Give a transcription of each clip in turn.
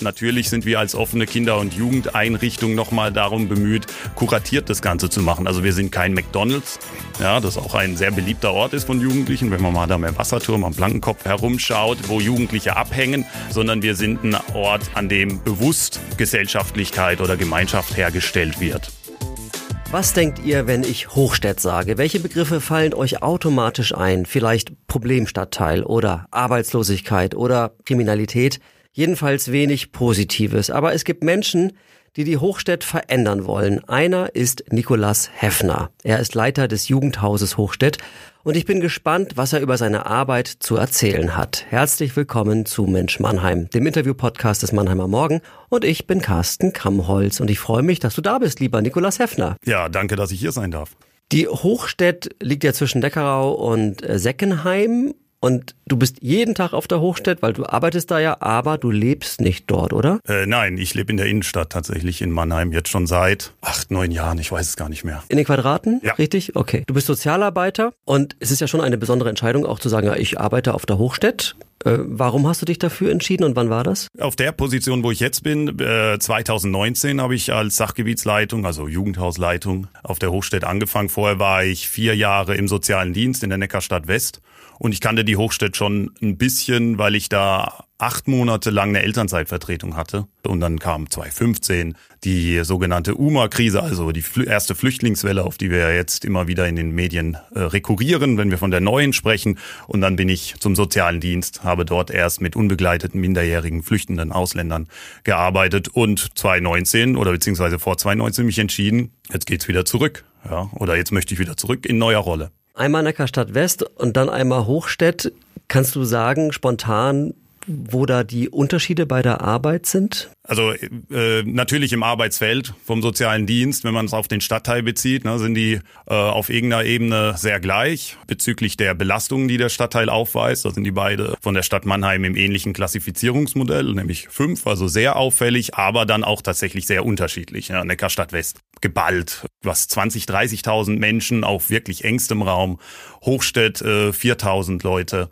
Natürlich sind wir als offene Kinder- und Jugendeinrichtung nochmal darum bemüht, kuratiert das Ganze zu machen. Also wir sind kein McDonalds, ja, das auch ein sehr beliebter Ort ist von Jugendlichen, wenn man mal da im Wasserturm am Blankenkopf herumschaut, wo Jugendliche abhängen, sondern wir sind ein Ort, an dem bewusst Gesellschaftlichkeit oder Gemeinschaft hergestellt wird. Was denkt ihr, wenn ich Hochstädt sage? Welche Begriffe fallen euch automatisch ein? Vielleicht Problemstadtteil oder Arbeitslosigkeit oder Kriminalität? Jedenfalls wenig Positives. Aber es gibt Menschen, die die Hochstädt verändern wollen. Einer ist Nikolas Heffner. Er ist Leiter des Jugendhauses Hochstädt und ich bin gespannt, was er über seine Arbeit zu erzählen hat. Herzlich willkommen zu Mensch Mannheim, dem Interview-Podcast des Mannheimer Morgen. Und ich bin Carsten Kammholz und ich freue mich, dass du da bist, lieber Nikolas Heffner. Ja, danke, dass ich hier sein darf. Die Hochstädt liegt ja zwischen Deckerau und Seckenheim und du bist jeden Tag auf der Hochstädt, weil du arbeitest da ja, aber du lebst nicht dort, oder? Äh, nein, ich lebe in der Innenstadt tatsächlich in Mannheim, jetzt schon seit acht, neun Jahren, ich weiß es gar nicht mehr. In den Quadraten? Ja. Richtig? Okay. Du bist Sozialarbeiter und es ist ja schon eine besondere Entscheidung, auch zu sagen, ja, ich arbeite auf der Hochstädt. Äh, warum hast du dich dafür entschieden und wann war das? Auf der Position, wo ich jetzt bin, äh, 2019 habe ich als Sachgebietsleitung, also Jugendhausleitung, auf der Hochstädt angefangen. Vorher war ich vier Jahre im sozialen Dienst in der Neckarstadt West und ich kannte die Hochstädt schon ein bisschen, weil ich da acht Monate lang eine Elternzeitvertretung hatte. Und dann kam 2015 die sogenannte UMA-Krise, also die erste Flüchtlingswelle, auf die wir jetzt immer wieder in den Medien äh, rekurrieren, wenn wir von der neuen sprechen. Und dann bin ich zum sozialen Dienst, habe dort erst mit unbegleiteten minderjährigen flüchtenden Ausländern gearbeitet und 2019 oder beziehungsweise vor 2019 mich entschieden, jetzt geht's wieder zurück. Ja, oder jetzt möchte ich wieder zurück in neuer Rolle. Einmal Neckarstadt West und dann einmal Hochstädt. Kannst du sagen, spontan, wo da die Unterschiede bei der Arbeit sind? Also äh, natürlich im Arbeitsfeld vom sozialen Dienst, wenn man es auf den Stadtteil bezieht, ne, sind die äh, auf irgendeiner Ebene sehr gleich bezüglich der Belastungen, die der Stadtteil aufweist. Da sind die beide von der Stadt Mannheim im ähnlichen Klassifizierungsmodell, nämlich fünf, also sehr auffällig, aber dann auch tatsächlich sehr unterschiedlich. Ja, Neckarstadt West geballt, was 20, 30.000 Menschen auf wirklich engstem Raum, Hochstädt äh, 4.000 Leute.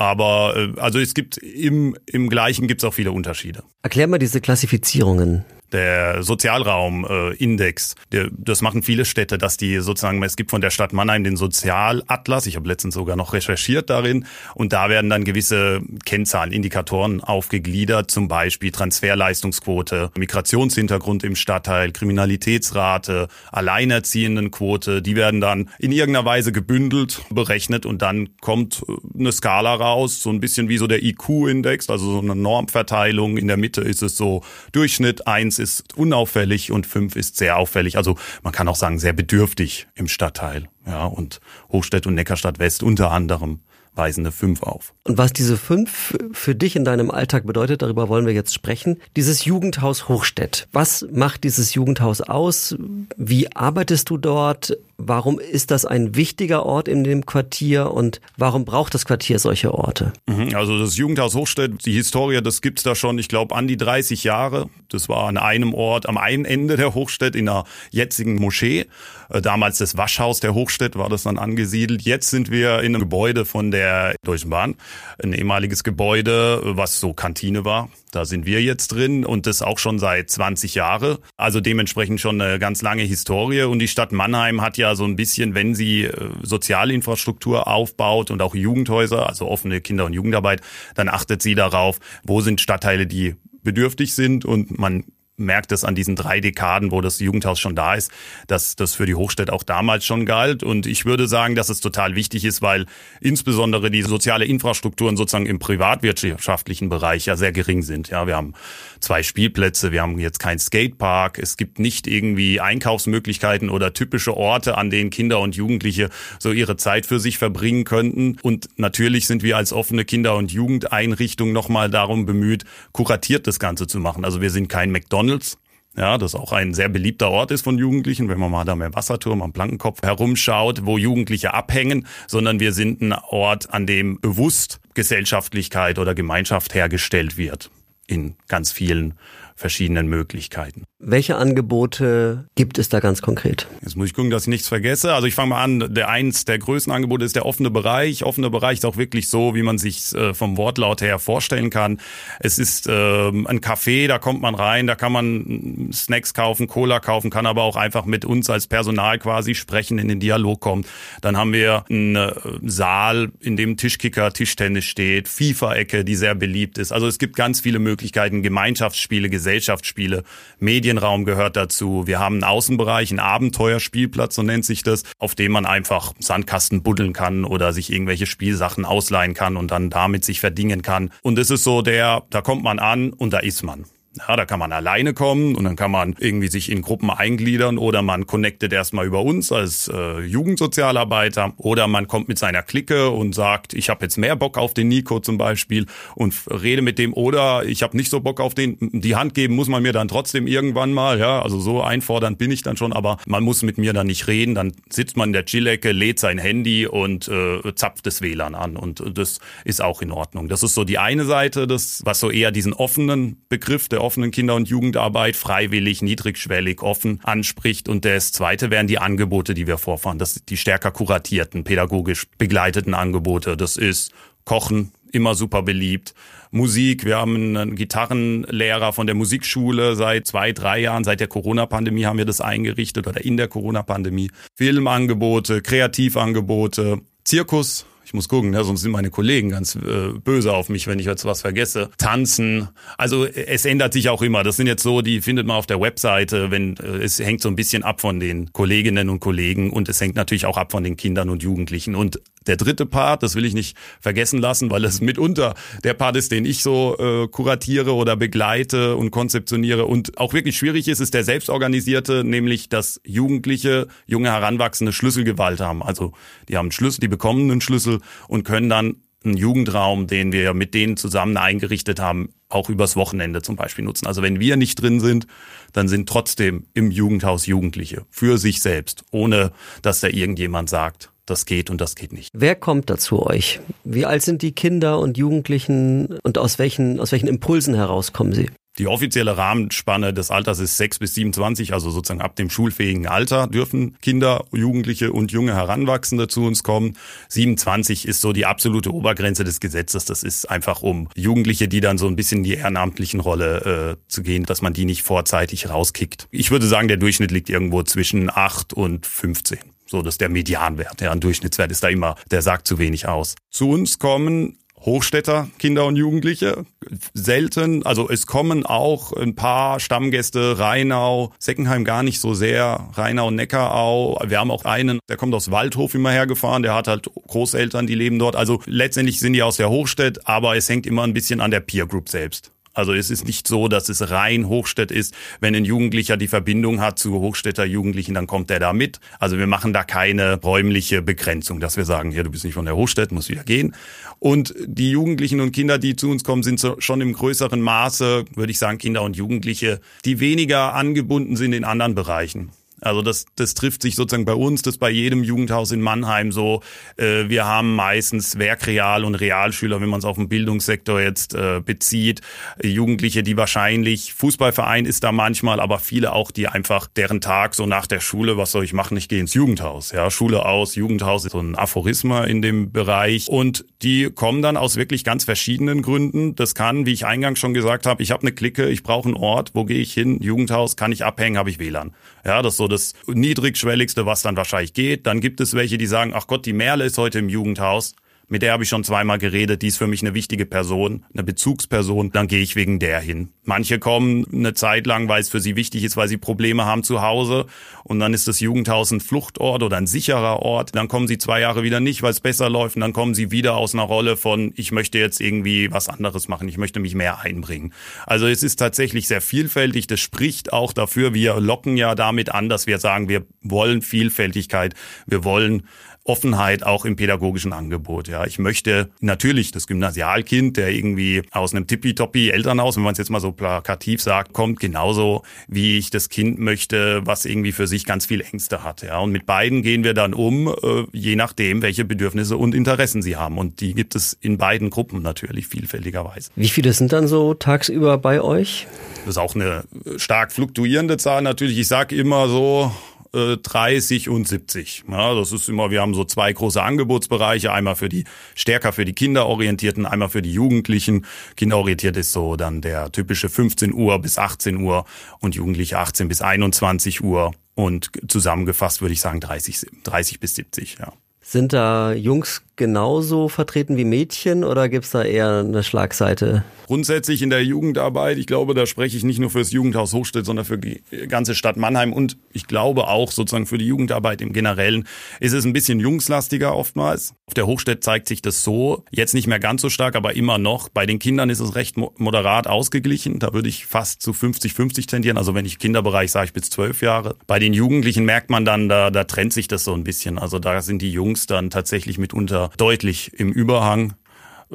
Aber äh, also es gibt im, im Gleichen gibt es auch viele Unterschiede. Erklär mal diese Klassifizierungen der Sozialraumindex, äh, das machen viele Städte, dass die sozusagen, es gibt von der Stadt Mannheim den Sozialatlas, ich habe letztens sogar noch recherchiert darin, und da werden dann gewisse Kennzahlen, Indikatoren aufgegliedert, zum Beispiel Transferleistungsquote, Migrationshintergrund im Stadtteil, Kriminalitätsrate, Alleinerziehendenquote, die werden dann in irgendeiner Weise gebündelt, berechnet und dann kommt eine Skala raus, so ein bisschen wie so der IQ-Index, also so eine Normverteilung. In der Mitte ist es so Durchschnitt, eins ist unauffällig und fünf ist sehr auffällig. Also man kann auch sagen, sehr bedürftig im Stadtteil. Ja, und Hochstädt und Neckarstadt West unter anderem weisen eine 5 auf. Und was diese 5 für dich in deinem Alltag bedeutet, darüber wollen wir jetzt sprechen. Dieses Jugendhaus Hochstädt. Was macht dieses Jugendhaus aus? Wie arbeitest du dort? Warum ist das ein wichtiger Ort in dem Quartier und warum braucht das Quartier solche Orte? Mhm, also das Jugendhaus Hochstädt, die Historie, das gibt's da schon, ich glaube, an die 30 Jahre. Das war an einem Ort, am einen Ende der Hochstädt in der jetzigen Moschee. Äh, damals das Waschhaus der Hochstädt war das dann angesiedelt. Jetzt sind wir in einem Gebäude von der Deutschen Bahn, ein ehemaliges Gebäude, was so Kantine war. Da sind wir jetzt drin und das auch schon seit 20 Jahre. Also dementsprechend schon eine ganz lange Historie. Und die Stadt Mannheim hat ja so ein bisschen, wenn sie äh, Sozialinfrastruktur aufbaut und auch Jugendhäuser, also offene Kinder- und Jugendarbeit, dann achtet sie darauf, wo sind Stadtteile, die bedürftig sind und man merkt es an diesen drei Dekaden, wo das Jugendhaus schon da ist, dass das für die Hochstädt auch damals schon galt. Und ich würde sagen, dass es total wichtig ist, weil insbesondere die soziale Infrastrukturen sozusagen im privatwirtschaftlichen Bereich ja sehr gering sind. Ja, wir haben zwei Spielplätze, wir haben jetzt keinen Skatepark, es gibt nicht irgendwie Einkaufsmöglichkeiten oder typische Orte, an denen Kinder und Jugendliche so ihre Zeit für sich verbringen könnten. Und natürlich sind wir als offene Kinder- und Jugendeinrichtung nochmal darum bemüht, kuratiert das Ganze zu machen. Also wir sind kein McDonald's McDonalds. Ja, das auch ein sehr beliebter Ort ist von Jugendlichen, wenn man mal da im Wasserturm am Plankenkopf herumschaut, wo Jugendliche abhängen, sondern wir sind ein Ort, an dem bewusst Gesellschaftlichkeit oder Gemeinschaft hergestellt wird in ganz vielen verschiedenen Möglichkeiten. Welche Angebote gibt es da ganz konkret? Jetzt muss ich gucken, dass ich nichts vergesse. Also ich fange mal an, der eins der größten Angebote ist der offene Bereich. Offener Bereich ist auch wirklich so, wie man sich äh, vom Wortlaut her vorstellen kann. Es ist äh, ein Café, da kommt man rein, da kann man Snacks kaufen, Cola kaufen, kann aber auch einfach mit uns als Personal quasi sprechen, in den Dialog kommen. Dann haben wir einen äh, Saal, in dem Tischkicker, Tischtennis steht, FIFA-Ecke, die sehr beliebt ist. Also es gibt ganz viele Möglichkeiten, Gemeinschaftsspiele, Gesellschaftsspiele, Medienraum gehört dazu. Wir haben einen Außenbereich, einen Abenteuerspielplatz, so nennt sich das, auf dem man einfach Sandkasten buddeln kann oder sich irgendwelche Spielsachen ausleihen kann und dann damit sich verdingen kann. Und es ist so der, da kommt man an und da ist man. Ja, da kann man alleine kommen und dann kann man irgendwie sich in Gruppen eingliedern oder man connectet erstmal über uns als äh, Jugendsozialarbeiter oder man kommt mit seiner Clique und sagt, ich habe jetzt mehr Bock auf den Nico zum Beispiel und rede mit dem oder ich habe nicht so Bock auf den. Die Hand geben muss man mir dann trotzdem irgendwann mal, ja, also so einfordernd bin ich dann schon, aber man muss mit mir dann nicht reden. Dann sitzt man in der Chillecke, lädt sein Handy und äh, zapft das WLAN an und das ist auch in Ordnung. Das ist so die eine Seite, das was so eher diesen offenen Begriff der offenen Kinder- und Jugendarbeit freiwillig, niedrigschwellig, offen anspricht. Und das Zweite wären die Angebote, die wir vorfahren. Das sind die stärker kuratierten, pädagogisch begleiteten Angebote. Das ist Kochen, immer super beliebt. Musik, wir haben einen Gitarrenlehrer von der Musikschule seit zwei, drei Jahren, seit der Corona-Pandemie haben wir das eingerichtet oder in der Corona-Pandemie. Filmangebote, Kreativangebote, Zirkus, ich muss gucken, ne, sonst sind meine Kollegen ganz äh, böse auf mich, wenn ich jetzt was vergesse. Tanzen. Also es ändert sich auch immer. Das sind jetzt so, die findet man auf der Webseite, wenn äh, es hängt so ein bisschen ab von den Kolleginnen und Kollegen und es hängt natürlich auch ab von den Kindern und Jugendlichen. Und der dritte Part, das will ich nicht vergessen lassen, weil es mitunter der Part ist, den ich so äh, kuratiere oder begleite und konzeptioniere und auch wirklich schwierig ist, ist der selbstorganisierte, nämlich dass Jugendliche, junge Heranwachsende Schlüsselgewalt haben. Also die haben Schlüssel, die bekommen einen Schlüssel und können dann einen Jugendraum, den wir mit denen zusammen eingerichtet haben, auch übers Wochenende zum Beispiel nutzen. Also wenn wir nicht drin sind, dann sind trotzdem im Jugendhaus Jugendliche für sich selbst, ohne dass da irgendjemand sagt, das geht und das geht nicht. Wer kommt da zu euch? Wie alt sind die Kinder und Jugendlichen und aus welchen, aus welchen Impulsen heraus kommen sie? Die offizielle Rahmenspanne des Alters ist 6 bis 27, also sozusagen ab dem schulfähigen Alter dürfen Kinder, Jugendliche und junge Heranwachsende zu uns kommen. 27 ist so die absolute Obergrenze des Gesetzes. Das ist einfach um Jugendliche, die dann so ein bisschen in die ehrenamtlichen Rolle äh, zu gehen, dass man die nicht vorzeitig rauskickt. Ich würde sagen, der Durchschnitt liegt irgendwo zwischen 8 und 15. So, das ist der Medianwert. Ja, ein Durchschnittswert ist da immer, der sagt zu wenig aus. Zu uns kommen Hochstädter Kinder und Jugendliche. Selten, also es kommen auch ein paar Stammgäste, Rheinau, Seckenheim gar nicht so sehr, Rheinau, Neckarau. Wir haben auch einen, der kommt aus Waldhof immer hergefahren, der hat halt Großeltern, die leben dort. Also letztendlich sind die aus der Hochstadt, aber es hängt immer ein bisschen an der Peer Group selbst. Also es ist nicht so, dass es rein Hochstädt ist. Wenn ein Jugendlicher die Verbindung hat zu Hochstädter Jugendlichen, dann kommt der da mit. Also wir machen da keine räumliche Begrenzung, dass wir sagen, ja, du bist nicht von der Hochstädt, musst wieder gehen. Und die Jugendlichen und Kinder, die zu uns kommen, sind schon im größeren Maße, würde ich sagen, Kinder und Jugendliche, die weniger angebunden sind in anderen Bereichen. Also das, das trifft sich sozusagen bei uns, das bei jedem Jugendhaus in Mannheim so. Äh, wir haben meistens Werkreal- und Realschüler, wenn man es auf den Bildungssektor jetzt äh, bezieht. Jugendliche, die wahrscheinlich, Fußballverein ist da manchmal, aber viele auch, die einfach deren Tag so nach der Schule, was soll ich machen? Ich gehe ins Jugendhaus. Ja, Schule aus, Jugendhaus ist so ein Aphorisma in dem Bereich. Und die kommen dann aus wirklich ganz verschiedenen Gründen. Das kann, wie ich eingangs schon gesagt habe, ich habe eine Clique, ich brauche einen Ort, wo gehe ich hin? Jugendhaus, kann ich abhängen, habe ich WLAN. Ja, das so das niedrigschwelligste, was dann wahrscheinlich geht. Dann gibt es welche, die sagen, ach Gott, die Merle ist heute im Jugendhaus mit der habe ich schon zweimal geredet, die ist für mich eine wichtige Person, eine Bezugsperson, dann gehe ich wegen der hin. Manche kommen eine Zeit lang, weil es für sie wichtig ist, weil sie Probleme haben zu Hause und dann ist das Jugendhaus ein Fluchtort oder ein sicherer Ort. Dann kommen sie zwei Jahre wieder nicht, weil es besser läuft und dann kommen sie wieder aus einer Rolle von, ich möchte jetzt irgendwie was anderes machen, ich möchte mich mehr einbringen. Also es ist tatsächlich sehr vielfältig, das spricht auch dafür, wir locken ja damit an, dass wir sagen, wir wollen Vielfältigkeit, wir wollen Offenheit auch im pädagogischen Angebot. Ja, ich möchte natürlich das Gymnasialkind, der irgendwie aus einem tippitoppi Elternhaus, wenn man es jetzt mal so plakativ sagt, kommt, genauso wie ich das Kind möchte, was irgendwie für sich ganz viel Ängste hat. Ja, und mit beiden gehen wir dann um, äh, je nachdem, welche Bedürfnisse und Interessen sie haben. Und die gibt es in beiden Gruppen natürlich vielfältigerweise. Wie viele sind dann so tagsüber bei euch? Das ist auch eine stark fluktuierende Zahl natürlich. Ich sage immer so, 30 äh, und 70. Ja, das ist immer, wir haben so zwei große Angebotsbereiche, einmal für die stärker für die Kinderorientierten, einmal für die Jugendlichen. Kinderorientiert ist so dann der typische 15 Uhr bis 18 Uhr und Jugendliche 18 bis 21 Uhr und zusammengefasst würde ich sagen 30, 30 bis 70, ja. Sind da Jungs genauso vertreten wie Mädchen oder gibt's da eher eine Schlagseite? Grundsätzlich in der Jugendarbeit, ich glaube, da spreche ich nicht nur für das Jugendhaus Hochstedt, sondern für die ganze Stadt Mannheim und ich glaube auch sozusagen für die Jugendarbeit im Generellen ist es ein bisschen jungslastiger oftmals. Auf der Hochstedt zeigt sich das so, jetzt nicht mehr ganz so stark, aber immer noch. Bei den Kindern ist es recht moderat ausgeglichen. Da würde ich fast zu 50-50 tendieren. Also wenn ich Kinderbereich sage, ich bis zwölf Jahre. Bei den Jugendlichen merkt man dann, da, da trennt sich das so ein bisschen. Also da sind die Jungs dann tatsächlich mitunter deutlich im Überhang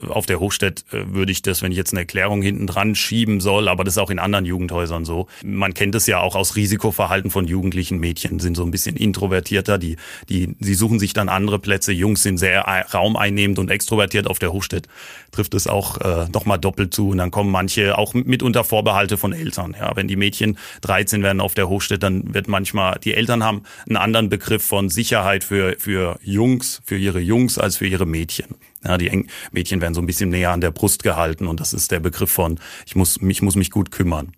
auf der Hochstedt äh, würde ich das, wenn ich jetzt eine Erklärung hinten dran schieben soll, aber das ist auch in anderen Jugendhäusern so. Man kennt es ja auch aus Risikoverhalten von jugendlichen Mädchen, sind so ein bisschen introvertierter, die, die, sie suchen sich dann andere Plätze. Jungs sind sehr raumeinnehmend und extrovertiert. Auf der Hochstedt trifft es auch äh, nochmal doppelt zu. Und dann kommen manche auch mitunter Vorbehalte von Eltern. Ja, wenn die Mädchen 13 werden auf der Hochstedt, dann wird manchmal, die Eltern haben einen anderen Begriff von Sicherheit für, für Jungs, für ihre Jungs als für ihre Mädchen. Ja, die Mädchen werden so ein bisschen näher an der Brust gehalten und das ist der Begriff von, ich muss, ich muss mich gut kümmern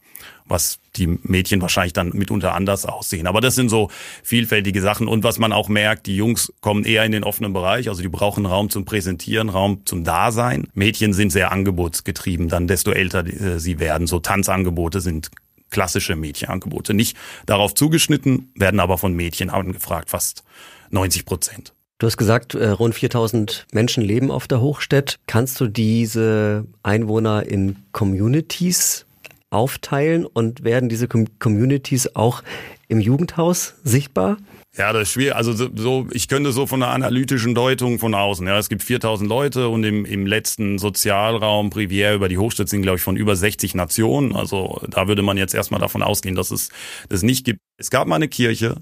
was die Mädchen wahrscheinlich dann mitunter anders aussehen. Aber das sind so vielfältige Sachen. Und was man auch merkt, die Jungs kommen eher in den offenen Bereich, also die brauchen Raum zum Präsentieren, Raum zum Dasein. Mädchen sind sehr angebotsgetrieben, dann desto älter äh, sie werden. So Tanzangebote sind klassische Mädchenangebote. Nicht darauf zugeschnitten, werden aber von Mädchen angefragt, fast 90 Prozent. Du hast gesagt, äh, rund 4000 Menschen leben auf der Hochstedt. Kannst du diese Einwohner in Communities aufteilen und werden diese Communities auch im Jugendhaus sichtbar? Ja, das ist schwierig. Also so, ich könnte so von einer analytischen Deutung von außen. Ja, es gibt 4000 Leute und im, im letzten Sozialraum Privier über die Hochstadt sind, glaube ich, von über 60 Nationen. Also da würde man jetzt erstmal davon ausgehen, dass es das nicht gibt. Es gab mal eine Kirche,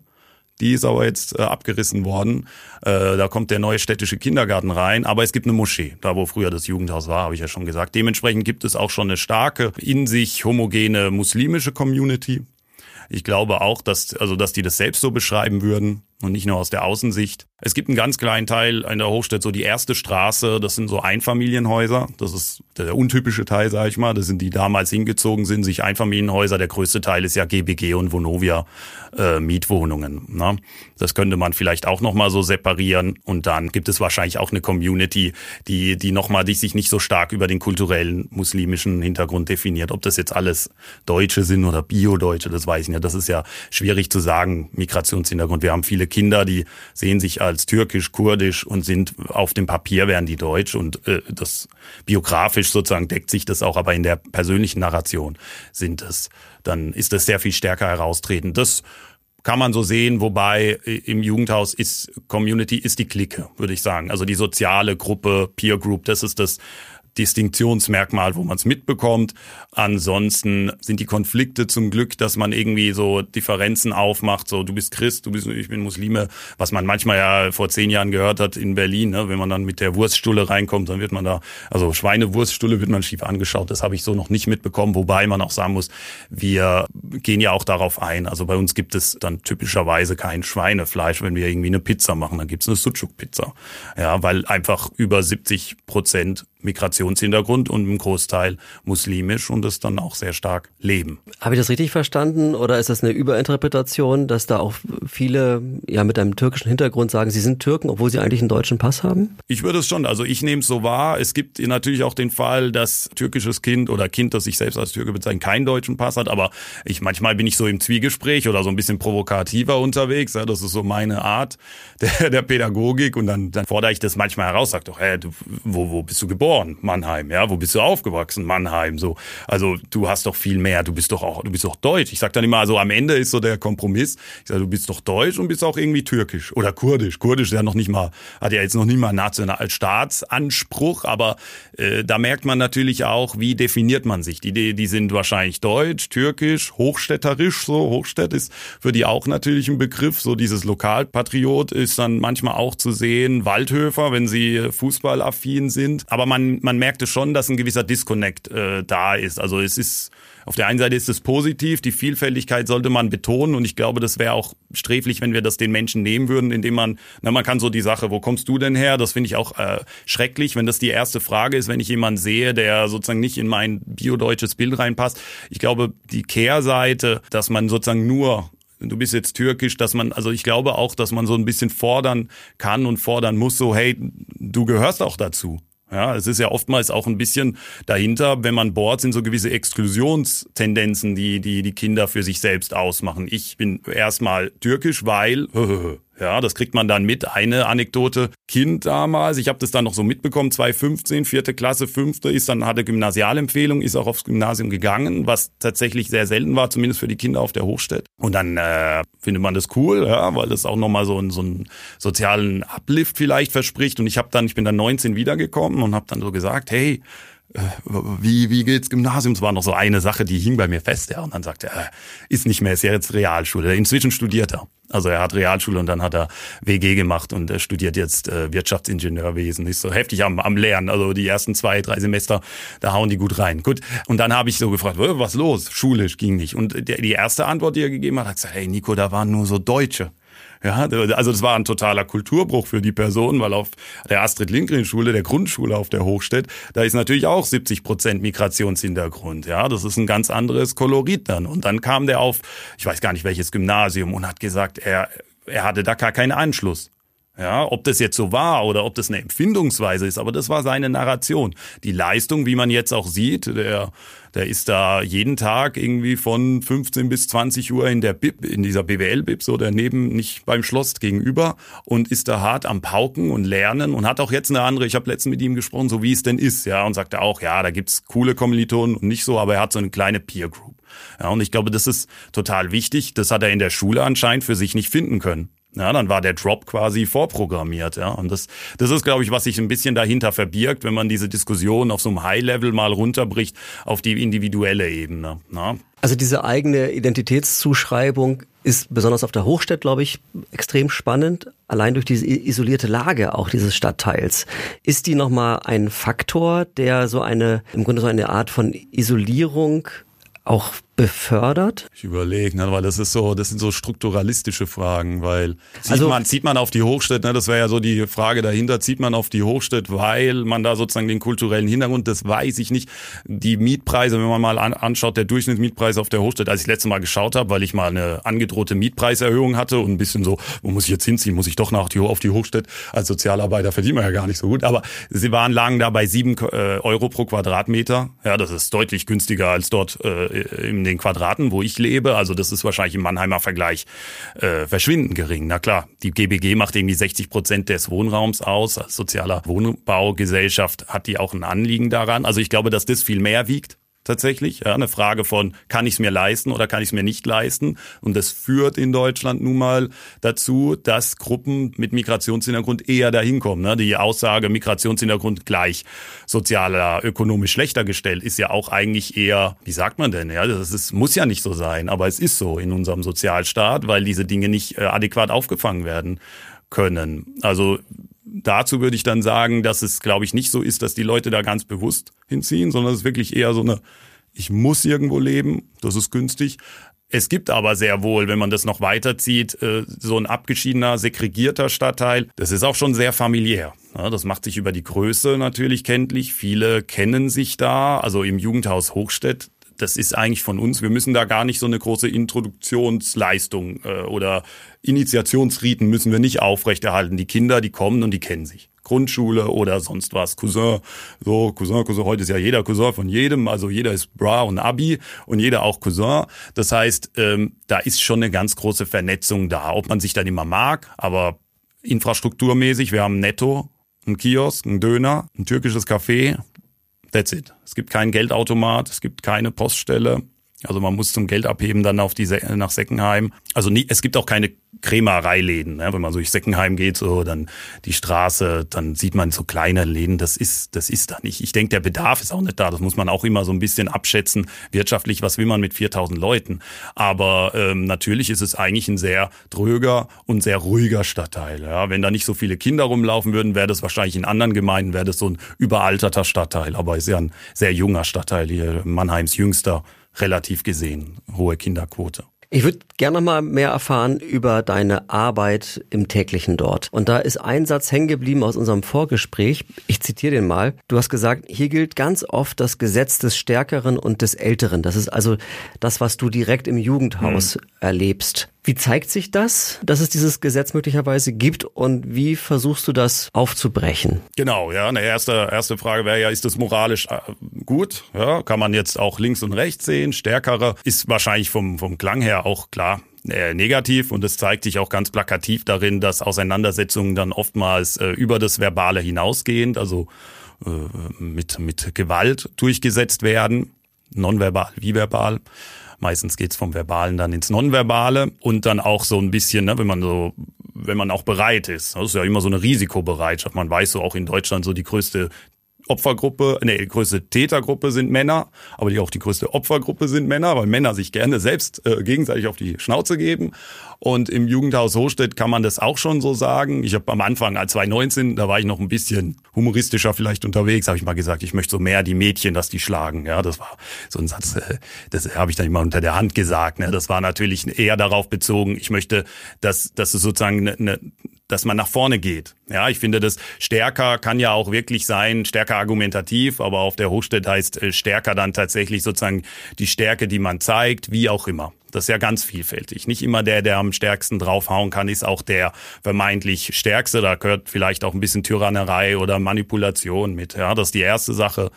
die ist aber jetzt äh, abgerissen worden. Äh, da kommt der neue städtische Kindergarten rein. Aber es gibt eine Moschee, da wo früher das Jugendhaus war, habe ich ja schon gesagt. Dementsprechend gibt es auch schon eine starke, in sich homogene muslimische Community. Ich glaube auch, dass, also, dass die das selbst so beschreiben würden und nicht nur aus der Außensicht. Es gibt einen ganz kleinen Teil in der Hochstadt, so die erste Straße, das sind so Einfamilienhäuser. Das ist der untypische Teil, sage ich mal. Das sind die damals hingezogen sind, sich Einfamilienhäuser. Der größte Teil ist ja GBG und Vonovia äh, Mietwohnungen. Ne? Das könnte man vielleicht auch nochmal so separieren. Und dann gibt es wahrscheinlich auch eine Community, die, die nochmal, die sich nicht so stark über den kulturellen muslimischen Hintergrund definiert. Ob das jetzt alles Deutsche sind oder Bio-Deutsche, das weiß ich nicht. Das ist ja schwierig zu sagen, Migrationshintergrund. Wir haben viele Kinder, die sehen sich als türkisch, kurdisch und sind auf dem Papier wären die deutsch und äh, das biografisch sozusagen deckt sich das auch, aber in der persönlichen Narration sind es, dann ist das sehr viel stärker heraustretend. Das kann man so sehen, wobei äh, im Jugendhaus ist Community ist die Clique, würde ich sagen. Also die soziale Gruppe, Peer Group, das ist das Distinktionsmerkmal, wo man es mitbekommt. Ansonsten sind die Konflikte zum Glück, dass man irgendwie so Differenzen aufmacht, so du bist Christ, du bist, ich bin Muslime, was man manchmal ja vor zehn Jahren gehört hat in Berlin, ne? wenn man dann mit der Wurststulle reinkommt, dann wird man da, also Schweinewurststulle wird man schief angeschaut, das habe ich so noch nicht mitbekommen, wobei man auch sagen muss, wir gehen ja auch darauf ein, also bei uns gibt es dann typischerweise kein Schweinefleisch, wenn wir irgendwie eine Pizza machen, dann gibt es eine Sucuk-Pizza, ja, weil einfach über 70 Prozent Migrationshintergrund und im Großteil muslimisch und das dann auch sehr stark leben. Habe ich das richtig verstanden oder ist das eine Überinterpretation, dass da auch viele ja mit einem türkischen Hintergrund sagen, sie sind Türken, obwohl sie eigentlich einen deutschen Pass haben? Ich würde es schon, also ich nehme es so wahr. Es gibt natürlich auch den Fall, dass türkisches Kind oder Kind, das sich selbst als Türke bezeichnet, keinen deutschen Pass hat, aber ich manchmal bin ich so im Zwiegespräch oder so ein bisschen provokativer unterwegs. Ja, das ist so meine Art der, der Pädagogik und dann, dann fordere ich das manchmal heraus, sag doch, hä, du, wo, wo bist du geboren? Geboren? Mannheim, ja. Wo bist du aufgewachsen? Mannheim, so. Also du hast doch viel mehr. Du bist doch auch, du bist doch deutsch. Ich sag dann immer, also am Ende ist so der Kompromiss. Ich sage, du bist doch deutsch und bist auch irgendwie türkisch oder kurdisch. Kurdisch ist ja noch nicht mal, hat ja jetzt noch nicht mal Nationalstaatsanspruch, aber äh, da merkt man natürlich auch, wie definiert man sich. Die, die sind wahrscheinlich deutsch, türkisch, hochstädterisch, so. Hochstädt ist für die auch natürlich ein Begriff. So dieses Lokalpatriot ist dann manchmal auch zu sehen. Waldhöfer, wenn sie fußballaffin sind. Aber man, man merkte schon, dass ein gewisser Disconnect äh, da ist. Also es ist auf der einen Seite ist es positiv, die Vielfältigkeit sollte man betonen und ich glaube, das wäre auch sträflich, wenn wir das den Menschen nehmen würden, indem man, na, man kann so die Sache, wo kommst du denn her? Das finde ich auch äh, schrecklich, wenn das die erste Frage ist, wenn ich jemanden sehe, der sozusagen nicht in mein biodeutsches Bild reinpasst. Ich glaube, die Kehrseite, dass man sozusagen nur du bist jetzt türkisch, dass man, also ich glaube auch, dass man so ein bisschen fordern kann und fordern muss, so, hey, du gehörst auch dazu. Ja, es ist ja oftmals auch ein bisschen dahinter, wenn man bohrt, sind so gewisse Exklusionstendenzen, die, die die Kinder für sich selbst ausmachen. Ich bin erstmal türkisch, weil Ja, das kriegt man dann mit. Eine Anekdote, Kind damals, ich habe das dann noch so mitbekommen, 2015, vierte Klasse, fünfte, ist dann, hatte Gymnasialempfehlung, ist auch aufs Gymnasium gegangen, was tatsächlich sehr selten war, zumindest für die Kinder auf der Hochstädt. Und dann äh, findet man das cool, ja, weil das auch nochmal so, so einen sozialen Uplift vielleicht verspricht. Und ich habe dann, ich bin dann 19 wiedergekommen und habe dann so gesagt, hey, wie, wie geht's Gymnasium? Es war noch so eine Sache, die hing bei mir fest. Ja. Und dann sagte er, äh, ist nicht mehr, ist ja jetzt Realschule. Inzwischen studiert er. Also er hat Realschule und dann hat er WG gemacht und er studiert jetzt äh, Wirtschaftsingenieurwesen. Ist so heftig am, am Lernen. Also die ersten zwei, drei Semester, da hauen die gut rein. Gut. Und dann habe ich so gefragt, was los? Schulisch ging nicht. Und die erste Antwort, die er gegeben hat, hat gesagt, hey Nico, da waren nur so Deutsche. Ja, also das war ein totaler Kulturbruch für die Person, weil auf der Astrid Lindgren Schule, der Grundschule auf der Hochstedt, da ist natürlich auch 70 Prozent Migrationshintergrund. Ja, das ist ein ganz anderes Kolorit dann. Und dann kam der auf, ich weiß gar nicht welches Gymnasium und hat gesagt, er, er hatte da gar keinen Anschluss. Ja, ob das jetzt so war oder ob das eine Empfindungsweise ist, aber das war seine Narration. Die Leistung, wie man jetzt auch sieht, der, der ist da jeden Tag irgendwie von 15 bis 20 Uhr in der BIP, in dieser BWL-BIP, so daneben, nicht beim Schloss gegenüber und ist da hart am Pauken und lernen und hat auch jetzt eine andere, ich habe letztens mit ihm gesprochen, so wie es denn ist, ja, und sagte auch, ja, da gibt's coole Kommilitonen und nicht so, aber er hat so eine kleine Peer Group. Ja, und ich glaube, das ist total wichtig. Das hat er in der Schule anscheinend für sich nicht finden können. Ja, dann war der Drop quasi vorprogrammiert. Ja, und das, das ist, glaube ich, was sich ein bisschen dahinter verbirgt, wenn man diese Diskussion auf so einem High-Level mal runterbricht auf die individuelle Ebene. Ja. Also diese eigene Identitätszuschreibung ist besonders auf der Hochstadt, glaube ich, extrem spannend. Allein durch diese isolierte Lage auch dieses Stadtteils. Ist die nochmal ein Faktor, der so eine, im Grunde so eine Art von Isolierung auch befördert? Ich überlege, ne, weil das ist so, das sind so strukturalistische Fragen, weil zieht also, man zieht man auf die Hochstadt, ne, das wäre ja so die Frage dahinter, zieht man auf die Hochstadt, weil man da sozusagen den kulturellen Hintergrund, das weiß ich nicht. Die Mietpreise, wenn man mal an, anschaut, der Durchschnittsmietpreis auf der Hochstadt, als ich letzte Mal geschaut habe, weil ich mal eine angedrohte Mietpreiserhöhung hatte und ein bisschen so, wo muss ich jetzt hinziehen, muss ich doch nach die, auf die Hochstadt als Sozialarbeiter verdient man ja gar nicht so gut, aber sie waren lagen da bei sieben äh, Euro pro Quadratmeter, ja, das ist deutlich günstiger als dort äh, im den Quadraten, wo ich lebe. Also das ist wahrscheinlich im Mannheimer Vergleich äh, verschwindend gering. Na klar, die GBG macht irgendwie 60 Prozent des Wohnraums aus. Als sozialer Wohnbaugesellschaft hat die auch ein Anliegen daran. Also ich glaube, dass das viel mehr wiegt tatsächlich. Ja, eine Frage von, kann ich es mir leisten oder kann ich es mir nicht leisten? Und das führt in Deutschland nun mal dazu, dass Gruppen mit Migrationshintergrund eher dahin kommen. Ne? Die Aussage Migrationshintergrund gleich sozialer, ökonomisch schlechter gestellt ist ja auch eigentlich eher, wie sagt man denn? Ja, das ist, muss ja nicht so sein, aber es ist so in unserem Sozialstaat, weil diese Dinge nicht äh, adäquat aufgefangen werden können. Also dazu würde ich dann sagen, dass es, glaube ich, nicht so ist, dass die Leute da ganz bewusst hinziehen, sondern es ist wirklich eher so eine, ich muss irgendwo leben, das ist günstig. Es gibt aber sehr wohl, wenn man das noch weiterzieht, äh, so ein abgeschiedener, segregierter Stadtteil. Das ist auch schon sehr familiär. Das macht sich über die Größe natürlich kenntlich. Viele kennen sich da. Also im Jugendhaus Hochstedt das ist eigentlich von uns. Wir müssen da gar nicht so eine große Introduktionsleistung äh, oder Initiationsriten müssen wir nicht aufrechterhalten. Die Kinder, die kommen und die kennen sich. Grundschule oder sonst was. Cousin, so Cousin, Cousin. Heute ist ja jeder Cousin von jedem, also jeder ist Bra und Abi und jeder auch Cousin. Das heißt, ähm, da ist schon eine ganz große Vernetzung da. Ob man sich dann immer mag, aber infrastrukturmäßig, wir haben Netto ein Kiosk, ein Döner, ein türkisches Café. That's it. Es gibt keinen Geldautomat, es gibt keine Poststelle. Also man muss zum Geld abheben dann auf die nach Seckenheim. Also nie, es gibt auch keine Krämereiläden. Ne? Wenn man so durch Seckenheim geht, so dann die Straße, dann sieht man so kleine Läden. Das ist, das ist da nicht. Ich denke, der Bedarf ist auch nicht da. Das muss man auch immer so ein bisschen abschätzen. Wirtschaftlich, was will man mit 4000 Leuten? Aber ähm, natürlich ist es eigentlich ein sehr dröger und sehr ruhiger Stadtteil. Ja? Wenn da nicht so viele Kinder rumlaufen würden, wäre das wahrscheinlich in anderen Gemeinden wäre das so ein überalterter Stadtteil. Aber ist ja ein sehr junger Stadtteil hier, Mannheims jüngster relativ gesehen, hohe Kinderquote. Ich würde gerne noch mal mehr erfahren über deine Arbeit im täglichen dort. Und da ist ein Satz hängen geblieben aus unserem Vorgespräch. Ich zitiere den mal. Du hast gesagt, hier gilt ganz oft das Gesetz des Stärkeren und des Älteren. Das ist also das, was du direkt im Jugendhaus mhm. erlebst. Wie zeigt sich das, dass es dieses Gesetz möglicherweise gibt und wie versuchst du das aufzubrechen? Genau, ja. Eine erste, erste Frage wäre ja, ist das moralisch äh, gut? Ja, kann man jetzt auch links und rechts sehen? Stärkere ist wahrscheinlich vom, vom Klang her auch klar äh, negativ und es zeigt sich auch ganz plakativ darin, dass Auseinandersetzungen dann oftmals äh, über das Verbale hinausgehend, also äh, mit, mit Gewalt durchgesetzt werden, nonverbal wie verbal. Meistens geht's vom Verbalen dann ins Nonverbale und dann auch so ein bisschen, ne, wenn man so, wenn man auch bereit ist. Das ist ja immer so eine Risikobereitschaft. Man weiß so auch in Deutschland so die größte Opfergruppe, nee, die größte Tätergruppe sind Männer, aber die auch die größte Opfergruppe sind Männer, weil Männer sich gerne selbst äh, gegenseitig auf die Schnauze geben. Und im Jugendhaus Hochstedt kann man das auch schon so sagen. Ich habe am Anfang, als 2019, da war ich noch ein bisschen humoristischer vielleicht unterwegs, habe ich mal gesagt, ich möchte so mehr die Mädchen, dass die schlagen. Ja, das war so ein Satz, äh, das habe ich dann immer unter der Hand gesagt. Ne? Das war natürlich eher darauf bezogen, ich möchte, dass, dass es sozusagen eine, eine dass man nach vorne geht. Ja, ich finde, das stärker kann ja auch wirklich sein, stärker argumentativ, aber auf der Hochstedt heißt äh, stärker dann tatsächlich sozusagen die Stärke, die man zeigt, wie auch immer. Das ist ja ganz vielfältig. Nicht immer der, der am stärksten draufhauen kann, ist auch der vermeintlich stärkste. Da gehört vielleicht auch ein bisschen Tyrannerei oder Manipulation mit. Ja, das ist die erste Sache.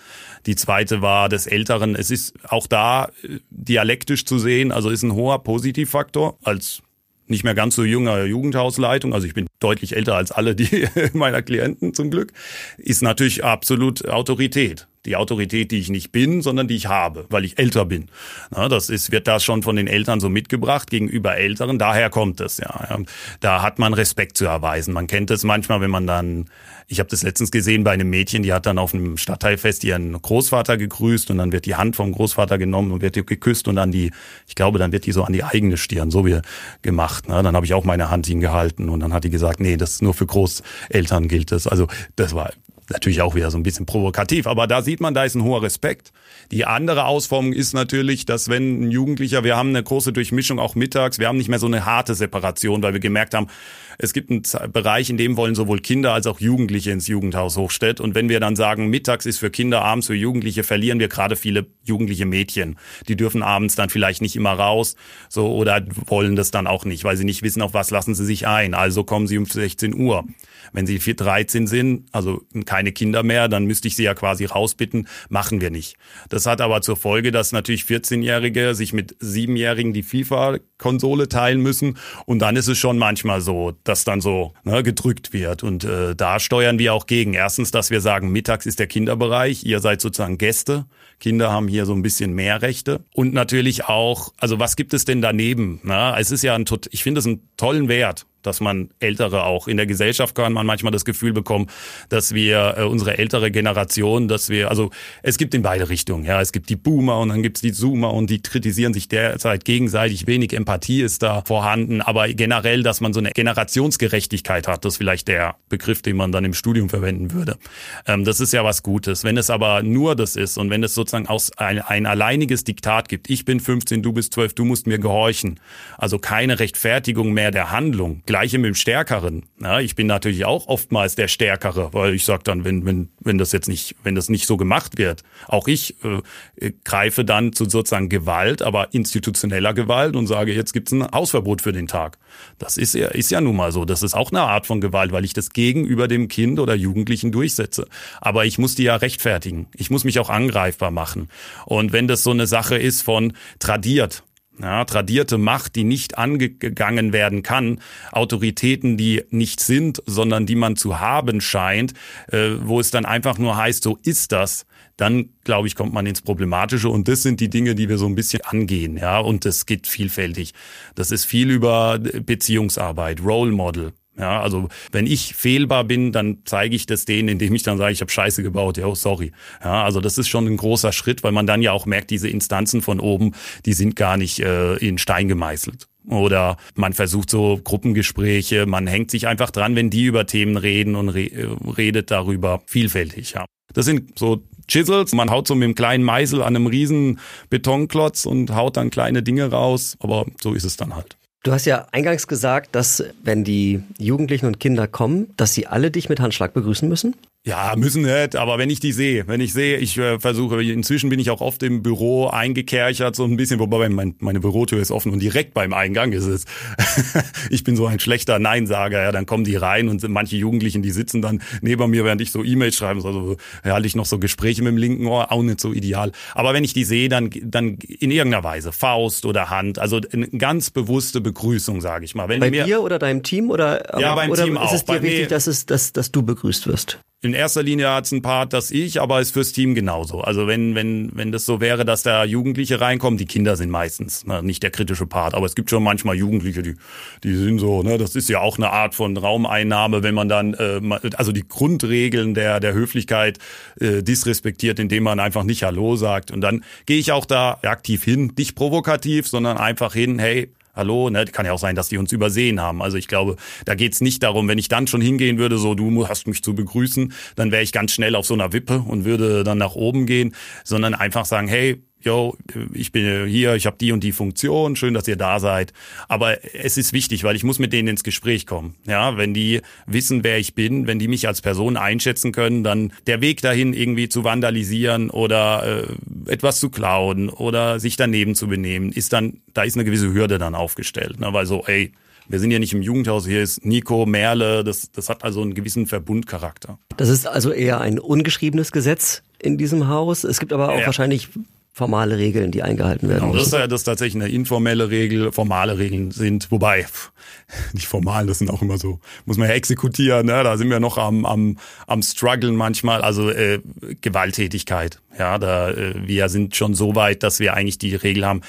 Die zweite war des Älteren. Es ist auch da äh, dialektisch zu sehen. Also ist ein hoher Positivfaktor als nicht mehr ganz so junger Jugendhausleitung, also ich bin deutlich älter als alle die meiner Klienten zum Glück, ist natürlich absolut Autorität die Autorität, die ich nicht bin, sondern die ich habe, weil ich älter bin. Na, das ist, wird da schon von den Eltern so mitgebracht gegenüber Älteren. Daher kommt es ja. Da hat man Respekt zu erweisen. Man kennt es manchmal, wenn man dann, ich habe das letztens gesehen bei einem Mädchen, die hat dann auf einem Stadtteilfest ihren Großvater gegrüßt und dann wird die Hand vom Großvater genommen und wird geküsst und dann die, ich glaube, dann wird die so an die eigene Stirn, so wie gemacht. Na, dann habe ich auch meine Hand hingehalten und dann hat die gesagt, nee, das ist nur für Großeltern gilt das. Also das war Natürlich auch wieder so ein bisschen provokativ, aber da sieht man, da ist ein hoher Respekt. Die andere Ausformung ist natürlich, dass wenn ein Jugendlicher, wir haben eine große Durchmischung auch mittags, wir haben nicht mehr so eine harte Separation, weil wir gemerkt haben, es gibt einen Bereich, in dem wollen sowohl Kinder als auch Jugendliche ins Jugendhaus Hochstedt. Und wenn wir dann sagen, mittags ist für Kinder, abends für Jugendliche, verlieren wir gerade viele jugendliche Mädchen. Die dürfen abends dann vielleicht nicht immer raus, so, oder wollen das dann auch nicht, weil sie nicht wissen, auf was lassen sie sich ein. Also kommen sie um 16 Uhr. Wenn sie 13 sind, also keine Kinder mehr, dann müsste ich sie ja quasi rausbitten. Machen wir nicht. Das hat aber zur Folge, dass natürlich 14-Jährige sich mit 7-Jährigen die FIFA-Konsole teilen müssen. Und dann ist es schon manchmal so, dass dann so ne, gedrückt wird. Und äh, da steuern wir auch gegen. Erstens, dass wir sagen, mittags ist der Kinderbereich. Ihr seid sozusagen Gäste. Kinder haben hier so ein bisschen mehr Rechte. Und natürlich auch, also was gibt es denn daneben? Na, es ist ja ein, ich finde es einen tollen Wert dass man Ältere auch in der Gesellschaft kann man manchmal das Gefühl bekommen, dass wir äh, unsere ältere Generation, dass wir, also es gibt in beide Richtungen, ja, es gibt die Boomer und dann gibt's die Zoomer und die kritisieren sich derzeit gegenseitig, wenig Empathie ist da vorhanden, aber generell, dass man so eine Generationsgerechtigkeit hat, das ist vielleicht der Begriff, den man dann im Studium verwenden würde. Ähm, das ist ja was Gutes. Wenn es aber nur das ist und wenn es sozusagen aus ein, ein alleiniges Diktat gibt, ich bin 15, du bist 12, du musst mir gehorchen, also keine Rechtfertigung mehr der Handlung, Gleiche mit dem Stärkeren. Ja, ich bin natürlich auch oftmals der Stärkere, weil ich sage dann, wenn, wenn, wenn das jetzt nicht, wenn das nicht so gemacht wird, auch ich äh, greife dann zu sozusagen Gewalt, aber institutioneller Gewalt und sage, jetzt gibt's ein Hausverbot für den Tag. Das ist ja, ist ja nun mal so. Das ist auch eine Art von Gewalt, weil ich das gegenüber dem Kind oder Jugendlichen durchsetze. Aber ich muss die ja rechtfertigen. Ich muss mich auch angreifbar machen. Und wenn das so eine Sache ist von tradiert, ja, tradierte Macht, die nicht angegangen werden kann, Autoritäten, die nicht sind, sondern die man zu haben scheint, äh, wo es dann einfach nur heißt, so ist das, dann glaube ich, kommt man ins Problematische. Und das sind die Dinge, die wir so ein bisschen angehen, ja, und das geht vielfältig. Das ist viel über Beziehungsarbeit, Role Model, ja, also wenn ich fehlbar bin, dann zeige ich das denen, indem ich dann sage, ich habe Scheiße gebaut. Ja, oh, sorry. Ja, also das ist schon ein großer Schritt, weil man dann ja auch merkt, diese Instanzen von oben, die sind gar nicht äh, in Stein gemeißelt. Oder man versucht so Gruppengespräche, man hängt sich einfach dran, wenn die über Themen reden und re äh, redet darüber vielfältig. Ja. Das sind so Chisels, man haut so mit einem kleinen Meißel an einem riesen Betonklotz und haut dann kleine Dinge raus, aber so ist es dann halt. Du hast ja eingangs gesagt, dass wenn die Jugendlichen und Kinder kommen, dass sie alle dich mit Handschlag begrüßen müssen? Ja, müssen nicht, aber wenn ich die sehe, wenn ich sehe, ich äh, versuche, inzwischen bin ich auch oft im Büro eingekerchert, so ein bisschen, wobei mein, meine Bürotür ist offen und direkt beim Eingang ist es. ich bin so ein schlechter Neinsager, ja, dann kommen die rein und manche Jugendlichen, die sitzen dann neben mir, während ich so E-Mails schreibe, also ja, ich noch so Gespräche mit dem linken Ohr, auch nicht so ideal. Aber wenn ich die sehe, dann, dann in irgendeiner Weise, Faust oder Hand, also eine ganz bewusste Begrüßung, sage ich mal. Wenn bei mir, dir oder deinem Team oder, ja, beim oder Team ist es dir bei wichtig, dass, es, dass, dass du begrüßt wirst? In erster Linie hat's ein Part, das ich, aber ist fürs Team genauso. Also wenn, wenn, wenn das so wäre, dass da Jugendliche reinkommen, die Kinder sind meistens ne, nicht der kritische Part, aber es gibt schon manchmal Jugendliche, die, die sind so, ne, das ist ja auch eine Art von Raumeinnahme, wenn man dann, äh, also die Grundregeln der, der Höflichkeit äh, disrespektiert, indem man einfach nicht Hallo sagt. Und dann gehe ich auch da aktiv hin, nicht provokativ, sondern einfach hin, hey, hallo, ne, kann ja auch sein, dass die uns übersehen haben. Also ich glaube, da geht's nicht darum, wenn ich dann schon hingehen würde, so du hast mich zu begrüßen, dann wäre ich ganz schnell auf so einer Wippe und würde dann nach oben gehen, sondern einfach sagen, hey, yo, ich bin hier, ich habe die und die Funktion, schön, dass ihr da seid. Aber es ist wichtig, weil ich muss mit denen ins Gespräch kommen. Ja, wenn die wissen, wer ich bin, wenn die mich als Person einschätzen können, dann der Weg dahin irgendwie zu vandalisieren oder äh, etwas zu klauen oder sich daneben zu benehmen, ist dann, da ist eine gewisse Hürde dann aufgestellt. Ne? Weil so, ey, wir sind ja nicht im Jugendhaus, hier ist Nico, Merle, das, das hat also einen gewissen Verbundcharakter. Das ist also eher ein ungeschriebenes Gesetz in diesem Haus. Es gibt aber auch ja. wahrscheinlich formale Regeln, die eingehalten werden. Genau, das ist ja das ist tatsächlich eine informelle Regel, formale Regeln sind, wobei nicht formal, das sind auch immer so, muss man ja exekutieren, ne? da sind wir noch am am am struggeln manchmal, also äh, Gewalttätigkeit, ja, da äh, wir sind schon so weit, dass wir eigentlich die Regel haben,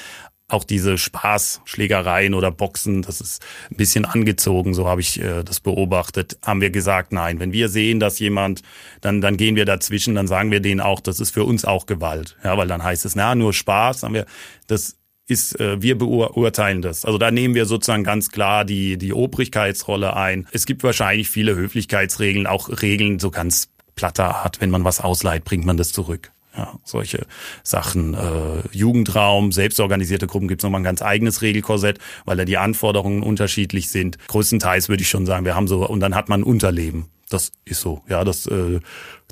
auch diese Spaßschlägereien oder Boxen, das ist ein bisschen angezogen, so habe ich äh, das beobachtet, haben wir gesagt, nein, wenn wir sehen, dass jemand, dann, dann gehen wir dazwischen, dann sagen wir denen auch, das ist für uns auch Gewalt. Ja, weil dann heißt es, na, nur Spaß, haben wir, das ist, äh, wir beurteilen das. Also da nehmen wir sozusagen ganz klar die, die Obrigkeitsrolle ein. Es gibt wahrscheinlich viele Höflichkeitsregeln, auch Regeln so ganz platter Art, wenn man was ausleiht, bringt man das zurück. Ja, solche Sachen. Äh, Jugendraum, selbstorganisierte Gruppen gibt es nochmal ein ganz eigenes Regelkorsett, weil da die Anforderungen unterschiedlich sind. Größtenteils würde ich schon sagen, wir haben so, und dann hat man ein Unterleben. Das ist so. Ja, das äh,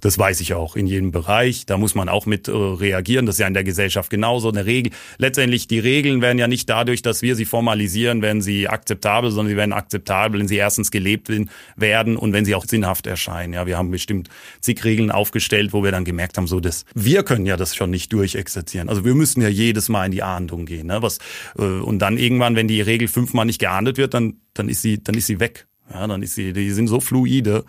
das weiß ich auch in jedem Bereich. Da muss man auch mit äh, reagieren. Das ist ja in der Gesellschaft genauso. Eine Regel. Letztendlich die Regeln werden ja nicht dadurch, dass wir sie formalisieren, werden sie akzeptabel, sondern sie werden akzeptabel, wenn sie erstens gelebt werden und wenn sie auch sinnhaft erscheinen. Ja, wir haben bestimmt zig Regeln aufgestellt, wo wir dann gemerkt haben, so das. Wir können ja das schon nicht durchexerzieren. Also wir müssen ja jedes Mal in die Ahndung gehen. Ne? Was äh, und dann irgendwann, wenn die Regel fünfmal nicht geahndet wird, dann dann ist sie dann ist sie weg. Ja, dann ist sie, die sind so fluide.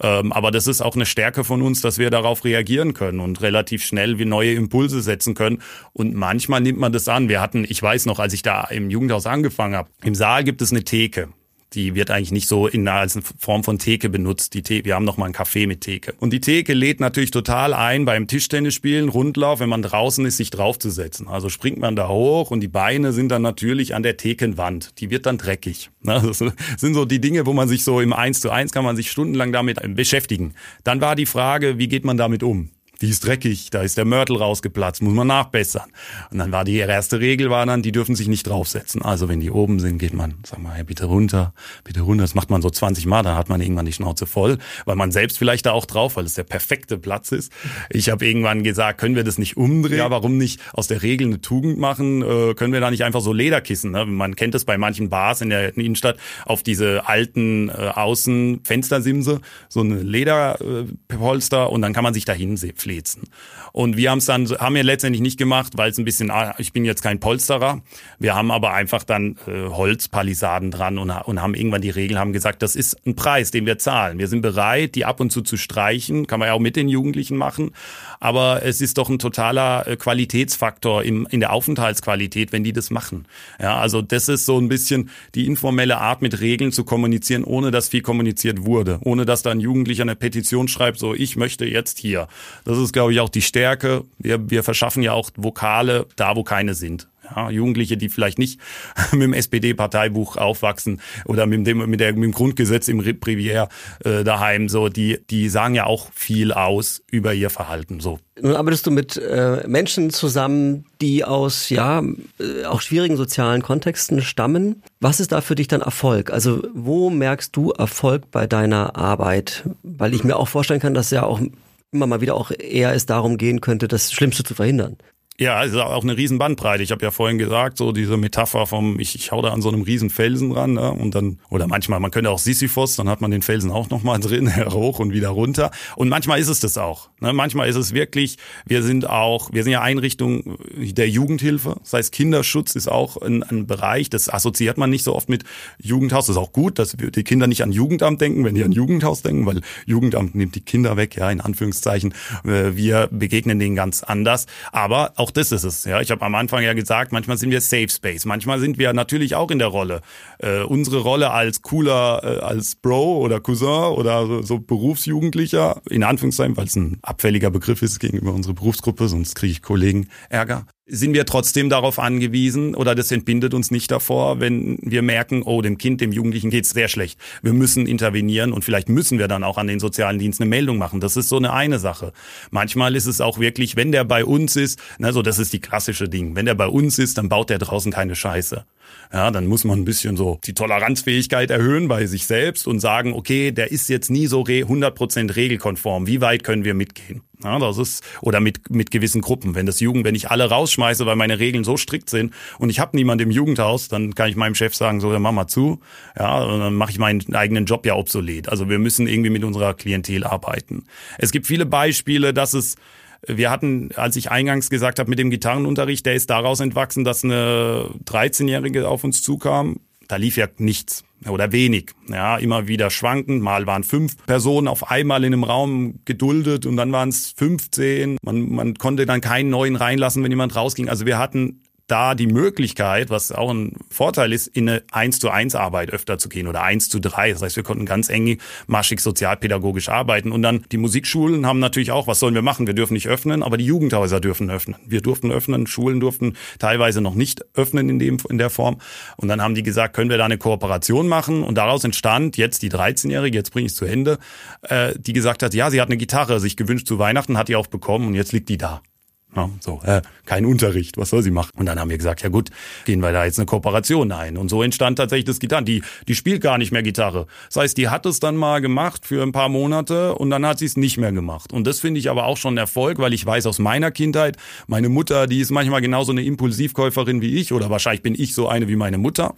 Ähm, aber das ist auch eine Stärke von uns, dass wir darauf reagieren können und relativ schnell wie neue Impulse setzen können. Und manchmal nimmt man das an. Wir hatten, ich weiß noch, als ich da im Jugendhaus angefangen habe, im Saal gibt es eine Theke die wird eigentlich nicht so in als Form von Theke benutzt. Die Theke, wir haben noch mal einen Kaffee mit Theke. Und die Theke lädt natürlich total ein, beim Tischtennisspielen, Rundlauf, wenn man draußen ist, sich draufzusetzen. Also springt man da hoch und die Beine sind dann natürlich an der Thekenwand. Die wird dann dreckig. Das sind so die Dinge, wo man sich so im Eins zu eins kann man sich stundenlang damit beschäftigen. Dann war die Frage, wie geht man damit um? Die ist dreckig, da ist der Mörtel rausgeplatzt, muss man nachbessern. Und dann war die erste Regel war dann, die dürfen sich nicht draufsetzen. Also wenn die oben sind, geht man, sag mal, hey, bitte runter, bitte runter. Das macht man so 20 Mal, dann hat man irgendwann die Schnauze voll, weil man selbst vielleicht da auch drauf, weil es der perfekte Platz ist. Ich habe irgendwann gesagt, können wir das nicht umdrehen? Ja, warum nicht aus der Regel eine Tugend machen? Äh, können wir da nicht einfach so Lederkissen? Ne? Man kennt es bei manchen Bars in der Innenstadt auf diese alten äh, Außenfenstersimse, so eine Lederpolster äh, und dann kann man sich dahin pflegen auflädsten. Und wir haben es dann, haben wir letztendlich nicht gemacht, weil es ein bisschen, ich bin jetzt kein Polsterer. Wir haben aber einfach dann äh, Holzpalisaden dran und, und haben irgendwann die Regeln, haben gesagt, das ist ein Preis, den wir zahlen. Wir sind bereit, die ab und zu zu streichen, kann man ja auch mit den Jugendlichen machen. Aber es ist doch ein totaler Qualitätsfaktor im, in der Aufenthaltsqualität, wenn die das machen. Ja, also das ist so ein bisschen die informelle Art, mit Regeln zu kommunizieren, ohne dass viel kommuniziert wurde, ohne dass da ein Jugendlicher eine Petition schreibt, so ich möchte jetzt hier. Das ist, glaube ich, auch die Stärke. Wir, wir verschaffen ja auch Vokale da, wo keine sind. Ja, Jugendliche, die vielleicht nicht mit dem SPD-Parteibuch aufwachsen oder mit dem, mit, der, mit dem Grundgesetz im Brevier äh, daheim, so die, die sagen ja auch viel aus über ihr Verhalten. So. Nun arbeitest du mit äh, Menschen zusammen, die aus ja äh, auch schwierigen sozialen Kontexten stammen. Was ist da für dich dann Erfolg? Also wo merkst du Erfolg bei deiner Arbeit? Weil ich mir auch vorstellen kann, dass ja auch immer mal wieder auch eher es darum gehen könnte, das Schlimmste zu verhindern. Ja, also auch eine riesen Bandbreite. Ich habe ja vorhin gesagt, so diese Metapher vom, ich, ich hau da an so einem riesen Felsen dran, ne? und dann, oder manchmal, man könnte auch Sisyphos, dann hat man den Felsen auch nochmal drin, hoch und wieder runter. Und manchmal ist es das auch. Ne? Manchmal ist es wirklich, wir sind auch, wir sind ja Einrichtung der Jugendhilfe. Das heißt, Kinderschutz ist auch ein, ein Bereich, das assoziiert man nicht so oft mit Jugendhaus. Das ist auch gut, dass die Kinder nicht an Jugendamt denken, wenn die an Jugendhaus denken, weil Jugendamt nimmt die Kinder weg, ja, in Anführungszeichen. Äh, wir begegnen denen ganz anders. Aber auch das ist es. Ja, ich habe am Anfang ja gesagt, manchmal sind wir Safe Space, manchmal sind wir natürlich auch in der Rolle. Äh, unsere Rolle als cooler, äh, als Bro oder Cousin oder so, so Berufsjugendlicher, in Anführungszeichen, weil es ein abfälliger Begriff ist gegenüber unserer Berufsgruppe, sonst kriege ich Kollegen Ärger sind wir trotzdem darauf angewiesen oder das entbindet uns nicht davor, wenn wir merken, oh, dem Kind, dem Jugendlichen geht's sehr schlecht. Wir müssen intervenieren und vielleicht müssen wir dann auch an den sozialen Dienst eine Meldung machen. Das ist so eine eine Sache. Manchmal ist es auch wirklich, wenn der bei uns ist, na, so das ist die klassische Ding. Wenn der bei uns ist, dann baut der draußen keine Scheiße. Ja, dann muss man ein bisschen so die Toleranzfähigkeit erhöhen bei sich selbst und sagen, okay, der ist jetzt nie so 100% regelkonform. Wie weit können wir mitgehen? Ja, das ist, oder mit, mit gewissen Gruppen. Wenn das Jugend, wenn ich alle rausschmeiße, weil meine Regeln so strikt sind und ich habe niemanden im Jugendhaus, dann kann ich meinem Chef sagen, so, dann mach mal zu. Ja, dann mache ich meinen eigenen Job ja obsolet. Also wir müssen irgendwie mit unserer Klientel arbeiten. Es gibt viele Beispiele, dass es wir hatten, als ich eingangs gesagt habe, mit dem Gitarrenunterricht, der ist daraus entwachsen, dass eine 13-Jährige auf uns zukam. Da lief ja nichts oder wenig. Ja, immer wieder schwankend. Mal waren fünf Personen auf einmal in einem Raum geduldet und dann waren es 15. Man, man konnte dann keinen neuen reinlassen, wenn jemand rausging. Also wir hatten da die Möglichkeit, was auch ein Vorteil ist, in eine 1 zu 1 Arbeit öfter zu gehen oder 1 zu 3. Das heißt, wir konnten ganz eng maschig sozialpädagogisch arbeiten. Und dann die Musikschulen haben natürlich auch, was sollen wir machen? Wir dürfen nicht öffnen, aber die Jugendhäuser dürfen öffnen. Wir durften öffnen, Schulen durften teilweise noch nicht öffnen in, dem, in der Form. Und dann haben die gesagt, können wir da eine Kooperation machen? Und daraus entstand jetzt die 13-Jährige, jetzt bringe ich es zu Ende, äh, die gesagt hat, ja, sie hat eine Gitarre sich gewünscht zu Weihnachten, hat die auch bekommen und jetzt liegt die da. Ja, so, äh, kein Unterricht, was soll sie machen? Und dann haben wir gesagt, ja gut, gehen wir da jetzt eine Kooperation ein. Und so entstand tatsächlich das Gitarren. Die, die spielt gar nicht mehr Gitarre. Das heißt, die hat es dann mal gemacht für ein paar Monate und dann hat sie es nicht mehr gemacht. Und das finde ich aber auch schon ein Erfolg, weil ich weiß aus meiner Kindheit, meine Mutter, die ist manchmal genauso eine Impulsivkäuferin wie ich oder wahrscheinlich bin ich so eine wie meine Mutter.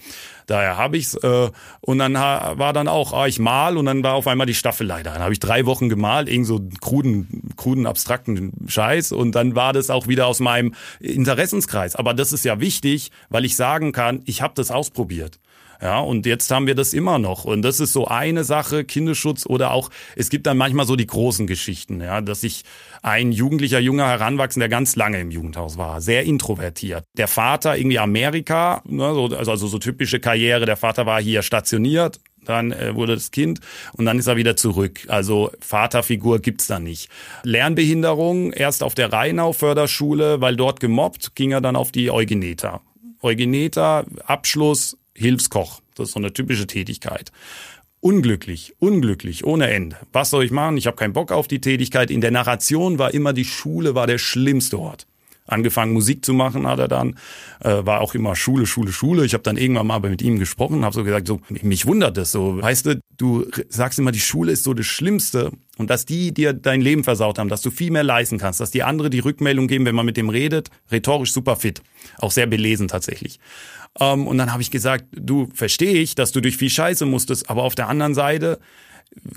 Daher habe ich's. Äh, und dann war dann auch, ah, ich mal und dann war auf einmal die Staffel leider. Dann habe ich drei Wochen gemalt, irgend so kruden, kruden, abstrakten Scheiß. Und dann war das auch wieder aus meinem Interessenskreis. Aber das ist ja wichtig, weil ich sagen kann, ich habe das ausprobiert. Ja, und jetzt haben wir das immer noch. Und das ist so eine Sache, Kinderschutz oder auch, es gibt dann manchmal so die großen Geschichten, ja, dass ich ein jugendlicher, junger Heranwachsen, der ganz lange im Jugendhaus war, sehr introvertiert. Der Vater irgendwie Amerika, ne, so, also, also so typische Karriere, der Vater war hier stationiert, dann äh, wurde das Kind und dann ist er wieder zurück. Also Vaterfigur gibt's da nicht. Lernbehinderung erst auf der Rheinau Förderschule, weil dort gemobbt, ging er dann auf die Eugeneta. Eugeneta, Abschluss, Hilfskoch. Das ist so eine typische Tätigkeit. Unglücklich, unglücklich, ohne Ende. Was soll ich machen? Ich habe keinen Bock auf die Tätigkeit. In der Narration war immer die Schule war der schlimmste Ort. Angefangen Musik zu machen hat er dann, äh, war auch immer Schule, Schule, Schule. Ich habe dann irgendwann mal mit ihm gesprochen, habe so gesagt, so mich wundert das so. Weißt du, du sagst immer, die Schule ist so das Schlimmste und dass die dir dein Leben versaut haben, dass du viel mehr leisten kannst, dass die andere die Rückmeldung geben, wenn man mit dem redet, rhetorisch super fit, auch sehr belesen tatsächlich. Ähm, und dann habe ich gesagt, du verstehe ich, dass du durch viel Scheiße musstest, aber auf der anderen Seite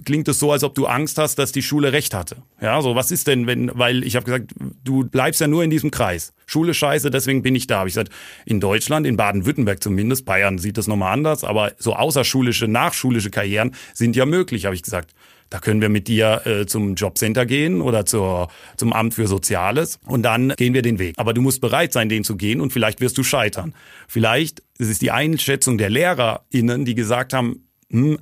klingt es so, als ob du Angst hast, dass die Schule recht hatte. Ja, so was ist denn, wenn, weil ich habe gesagt, du bleibst ja nur in diesem Kreis. Schule scheiße, deswegen bin ich da. Hab ich gesagt, in Deutschland, in Baden-Württemberg zumindest, Bayern sieht das nochmal anders, aber so außerschulische, nachschulische Karrieren sind ja möglich, habe ich gesagt. Da können wir mit dir äh, zum Jobcenter gehen oder zur, zum Amt für Soziales und dann gehen wir den Weg. Aber du musst bereit sein, den zu gehen und vielleicht wirst du scheitern. Vielleicht ist es die Einschätzung der LehrerInnen, die gesagt haben, hm,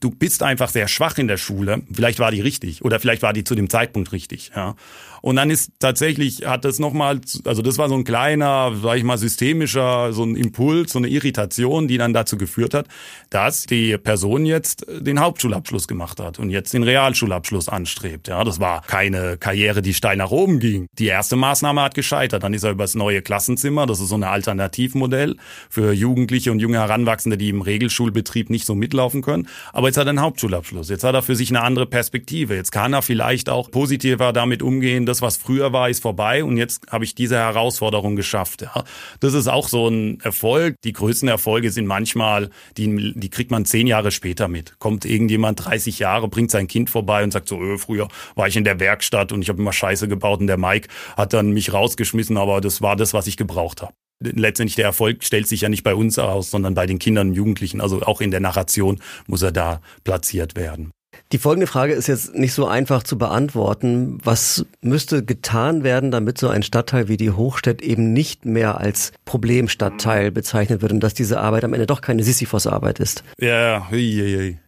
du bist einfach sehr schwach in der Schule. Vielleicht war die richtig oder vielleicht war die zu dem Zeitpunkt richtig. Ja. Und dann ist tatsächlich, hat das nochmal, also das war so ein kleiner, sag ich mal, systemischer, so ein Impuls, so eine Irritation, die dann dazu geführt hat, dass die Person jetzt den Hauptschulabschluss gemacht hat und jetzt den Realschulabschluss anstrebt. Ja, das war keine Karriere, die steil nach oben ging. Die erste Maßnahme hat gescheitert. Dann ist er übers neue Klassenzimmer, das ist so ein Alternativmodell für Jugendliche und junge Heranwachsende, die im Regelschulbetrieb nicht so mitlaufen können. Aber jetzt hat er einen Hauptschulabschluss. Jetzt hat er für sich eine andere Perspektive. Jetzt kann er vielleicht auch positiver damit umgehen, das, was früher war, ist vorbei und jetzt habe ich diese Herausforderung geschafft. Ja. Das ist auch so ein Erfolg. Die größten Erfolge sind manchmal, die, die kriegt man zehn Jahre später mit. Kommt irgendjemand 30 Jahre, bringt sein Kind vorbei und sagt so, öh, früher war ich in der Werkstatt und ich habe immer Scheiße gebaut und der Mike hat dann mich rausgeschmissen, aber das war das, was ich gebraucht habe letztendlich der Erfolg stellt sich ja nicht bei uns aus, sondern bei den Kindern und Jugendlichen. Also auch in der Narration muss er da platziert werden. Die folgende Frage ist jetzt nicht so einfach zu beantworten. Was müsste getan werden, damit so ein Stadtteil wie die Hochstedt eben nicht mehr als Problemstadtteil bezeichnet wird und dass diese Arbeit am Ende doch keine Sisyphos-Arbeit ist? Ja, hui, hui.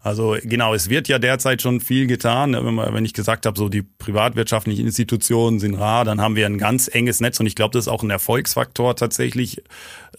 Also genau, es wird ja derzeit schon viel getan. Wenn ich gesagt habe, so die privatwirtschaftlichen Institutionen sind rar, dann haben wir ein ganz enges Netz und ich glaube, das ist auch ein Erfolgsfaktor tatsächlich,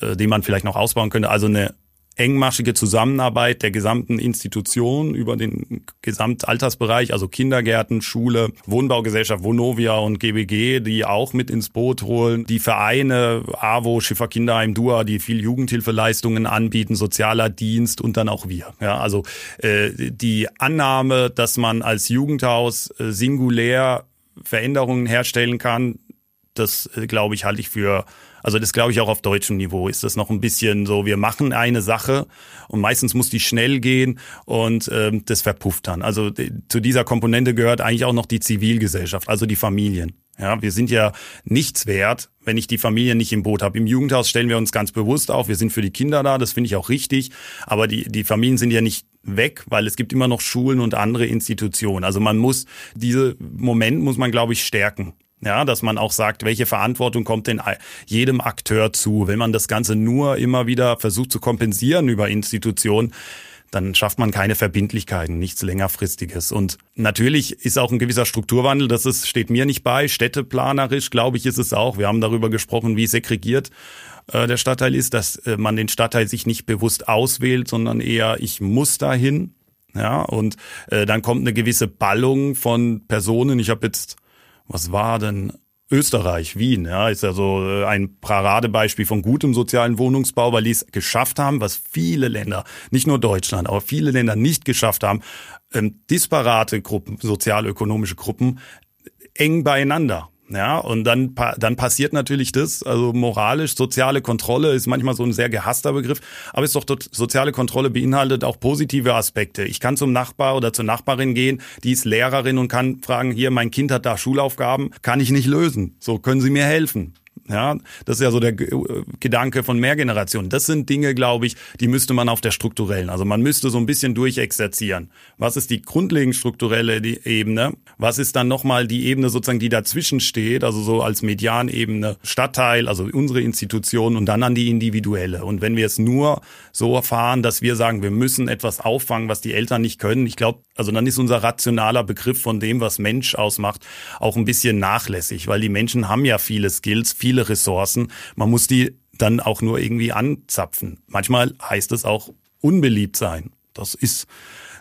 äh, den man vielleicht noch ausbauen könnte. Also eine engmaschige Zusammenarbeit der gesamten Institution über den Gesamtaltersbereich, also Kindergärten, Schule, Wohnbaugesellschaft Vonovia und GBG, die auch mit ins Boot holen, die Vereine, AWO, Schiffer Kinderheim, DUA, die viel Jugendhilfeleistungen anbieten, sozialer Dienst und dann auch wir. Ja, also äh, die Annahme, dass man als Jugendhaus äh, singulär Veränderungen herstellen kann, das äh, glaube ich halte ich für also das glaube ich auch auf deutschem Niveau ist das noch ein bisschen so, wir machen eine Sache und meistens muss die schnell gehen und ähm, das verpufft dann. Also zu dieser Komponente gehört eigentlich auch noch die Zivilgesellschaft, also die Familien. Ja, wir sind ja nichts wert, wenn ich die Familie nicht im Boot habe. Im Jugendhaus stellen wir uns ganz bewusst auf, wir sind für die Kinder da, das finde ich auch richtig, aber die, die Familien sind ja nicht weg, weil es gibt immer noch Schulen und andere Institutionen. Also man muss, diese Moment muss man, glaube ich, stärken. Ja, dass man auch sagt, welche Verantwortung kommt denn jedem Akteur zu? Wenn man das Ganze nur immer wieder versucht zu kompensieren über Institutionen, dann schafft man keine Verbindlichkeiten, nichts längerfristiges. Und natürlich ist auch ein gewisser Strukturwandel, das ist, steht mir nicht bei. Städteplanerisch, glaube ich, ist es auch. Wir haben darüber gesprochen, wie segregiert äh, der Stadtteil ist, dass äh, man den Stadtteil sich nicht bewusst auswählt, sondern eher, ich muss dahin. Ja, und äh, dann kommt eine gewisse Ballung von Personen. Ich habe jetzt was war denn Österreich, Wien, ja, ist ja so äh, ein Paradebeispiel von gutem sozialen Wohnungsbau, weil die es geschafft haben, was viele Länder, nicht nur Deutschland, aber viele Länder nicht geschafft haben, ähm, disparate Gruppen, sozialökonomische Gruppen eng beieinander ja, und dann, dann passiert natürlich das, also moralisch, soziale Kontrolle ist manchmal so ein sehr gehasster Begriff, aber ist doch soziale Kontrolle beinhaltet auch positive Aspekte. Ich kann zum Nachbar oder zur Nachbarin gehen, die ist Lehrerin und kann fragen, hier, mein Kind hat da Schulaufgaben, kann ich nicht lösen. So, können Sie mir helfen? Ja, das ist ja so der Gedanke von Mehrgenerationen. Das sind Dinge, glaube ich, die müsste man auf der strukturellen, also man müsste so ein bisschen durchexerzieren. Was ist die grundlegend strukturelle Ebene? Was ist dann nochmal die Ebene sozusagen, die dazwischen steht, also so als Medianebene Stadtteil, also unsere Institution und dann an die individuelle. Und wenn wir es nur so erfahren, dass wir sagen, wir müssen etwas auffangen, was die Eltern nicht können, ich glaube, also dann ist unser rationaler Begriff von dem, was Mensch ausmacht, auch ein bisschen nachlässig, weil die Menschen haben ja viele Skills, viele viele Ressourcen. Man muss die dann auch nur irgendwie anzapfen. Manchmal heißt es auch unbeliebt sein. Das ist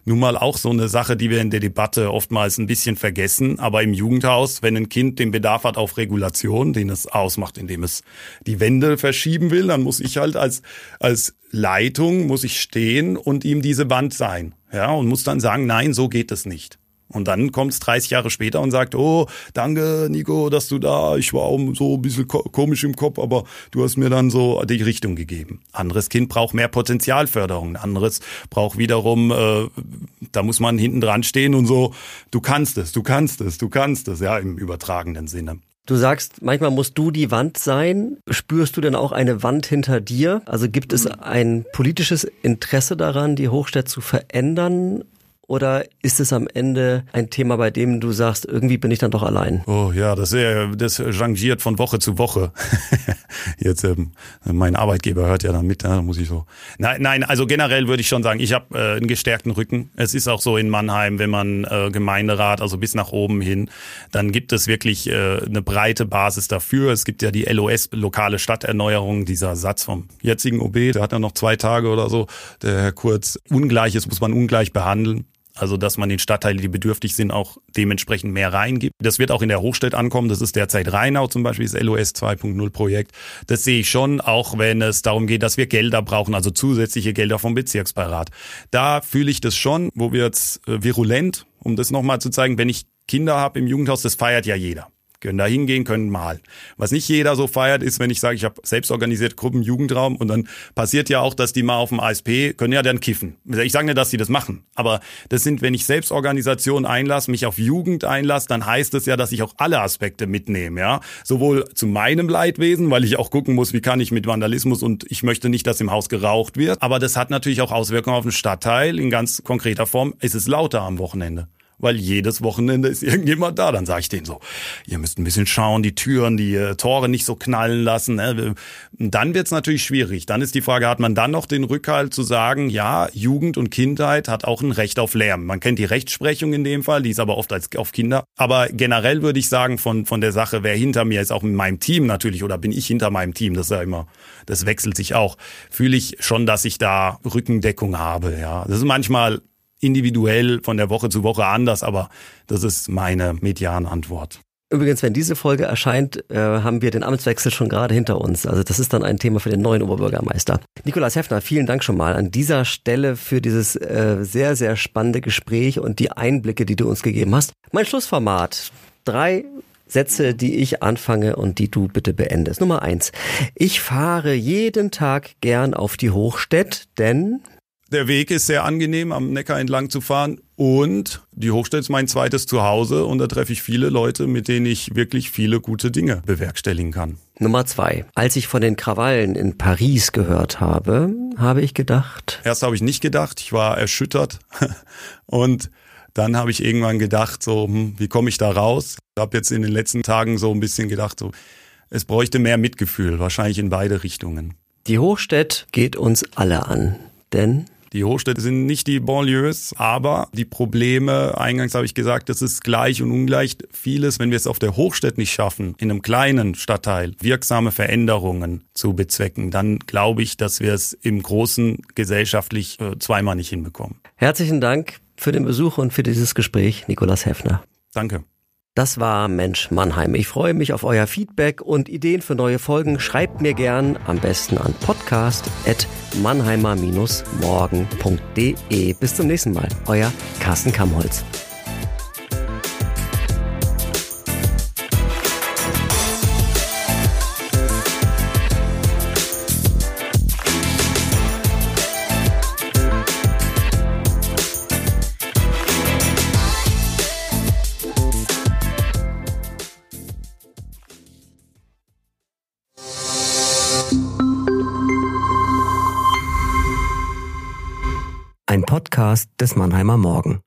nun mal auch so eine Sache, die wir in der Debatte oftmals ein bisschen vergessen. Aber im Jugendhaus, wenn ein Kind den Bedarf hat auf Regulation, den es ausmacht, indem es die Wände verschieben will, dann muss ich halt als, als Leitung, muss ich stehen und ihm diese Wand sein. Ja, und muss dann sagen, nein, so geht es nicht. Und dann kommt es 30 Jahre später und sagt, oh, danke Nico, dass du da, ich war auch so ein bisschen komisch im Kopf, aber du hast mir dann so die Richtung gegeben. Anderes Kind braucht mehr Potenzialförderung, anderes braucht wiederum, äh, da muss man hinten dran stehen und so, du kannst es, du kannst es, du kannst es, ja, im übertragenen Sinne. Du sagst, manchmal musst du die Wand sein. Spürst du denn auch eine Wand hinter dir? Also gibt es ein politisches Interesse daran, die Hochstadt zu verändern? Oder ist es am Ende ein Thema, bei dem du sagst, irgendwie bin ich dann doch allein? Oh ja, das, ist, das changiert von Woche zu Woche. Jetzt ähm, mein Arbeitgeber hört ja dann mit, da muss ich so. Nein, nein, also generell würde ich schon sagen, ich habe äh, einen gestärkten Rücken. Es ist auch so in Mannheim, wenn man äh, Gemeinderat, also bis nach oben hin, dann gibt es wirklich äh, eine breite Basis dafür. Es gibt ja die LOS, lokale Stadterneuerung, dieser Satz vom jetzigen OB, der hat ja noch zwei Tage oder so, der Herr Kurz, Ungleiches muss man ungleich behandeln. Also, dass man den Stadtteilen, die bedürftig sind, auch dementsprechend mehr reingibt. Das wird auch in der Hochstadt ankommen. Das ist derzeit Rheinau zum Beispiel, das LOS 2.0 Projekt. Das sehe ich schon, auch wenn es darum geht, dass wir Gelder brauchen, also zusätzliche Gelder vom Bezirksbeirat. Da fühle ich das schon, wo wir jetzt äh, virulent, um das nochmal zu zeigen, wenn ich Kinder habe im Jugendhaus, das feiert ja jeder können da hingehen, können malen. Was nicht jeder so feiert, ist, wenn ich sage, ich habe selbst organisiert Gruppen Jugendraum und dann passiert ja auch, dass die mal auf dem ASP können ja dann kiffen. Ich sage nicht, dass sie das machen, aber das sind, wenn ich Selbstorganisation einlasse, mich auf Jugend einlasse, dann heißt es ja, dass ich auch alle Aspekte mitnehme, ja, sowohl zu meinem Leidwesen, weil ich auch gucken muss, wie kann ich mit Vandalismus und ich möchte nicht, dass im Haus geraucht wird, aber das hat natürlich auch Auswirkungen auf den Stadtteil. In ganz konkreter Form ist es lauter am Wochenende weil jedes Wochenende ist irgendjemand da. Dann sage ich denen so, ihr müsst ein bisschen schauen, die Türen, die äh, Tore nicht so knallen lassen. Ne? Dann wird's natürlich schwierig. Dann ist die Frage, hat man dann noch den Rückhalt zu sagen, ja, Jugend und Kindheit hat auch ein Recht auf Lärm. Man kennt die Rechtsprechung in dem Fall, die ist aber oft als auf Kinder. Aber generell würde ich sagen, von, von der Sache, wer hinter mir ist, auch in meinem Team natürlich, oder bin ich hinter meinem Team, das ist ja immer, das wechselt sich auch, fühle ich schon, dass ich da Rückendeckung habe. Ja, Das ist manchmal individuell von der Woche zu Woche anders, aber das ist meine Medianantwort. Übrigens, wenn diese Folge erscheint, äh, haben wir den Amtswechsel schon gerade hinter uns. Also das ist dann ein Thema für den neuen Oberbürgermeister. Nikolaus Heffner, vielen Dank schon mal an dieser Stelle für dieses äh, sehr, sehr spannende Gespräch und die Einblicke, die du uns gegeben hast. Mein Schlussformat. Drei Sätze, die ich anfange und die du bitte beendest. Nummer eins. Ich fahre jeden Tag gern auf die Hochstädt, denn der Weg ist sehr angenehm, am Neckar entlang zu fahren. Und die Hochstadt ist mein zweites Zuhause und da treffe ich viele Leute, mit denen ich wirklich viele gute Dinge bewerkstelligen kann. Nummer zwei. Als ich von den Krawallen in Paris gehört habe, habe ich gedacht. Erst habe ich nicht gedacht, ich war erschüttert. und dann habe ich irgendwann gedacht, so, hm, wie komme ich da raus? Ich habe jetzt in den letzten Tagen so ein bisschen gedacht, so, es bräuchte mehr Mitgefühl, wahrscheinlich in beide Richtungen. Die Hochstadt geht uns alle an. Denn die Hochstädte sind nicht die Banlieues, aber die Probleme, eingangs habe ich gesagt, das ist gleich und ungleich vieles, wenn wir es auf der Hochstadt nicht schaffen, in einem kleinen Stadtteil wirksame Veränderungen zu bezwecken, dann glaube ich, dass wir es im Großen gesellschaftlich äh, zweimal nicht hinbekommen. Herzlichen Dank für den Besuch und für dieses Gespräch, Nikolas Heffner. Danke. Das war Mensch Mannheim. Ich freue mich auf euer Feedback und Ideen für neue Folgen. Schreibt mir gern am besten an podcast.mannheimer-morgen.de. Bis zum nächsten Mal. Euer Carsten Kamholz. Podcast des Mannheimer Morgen.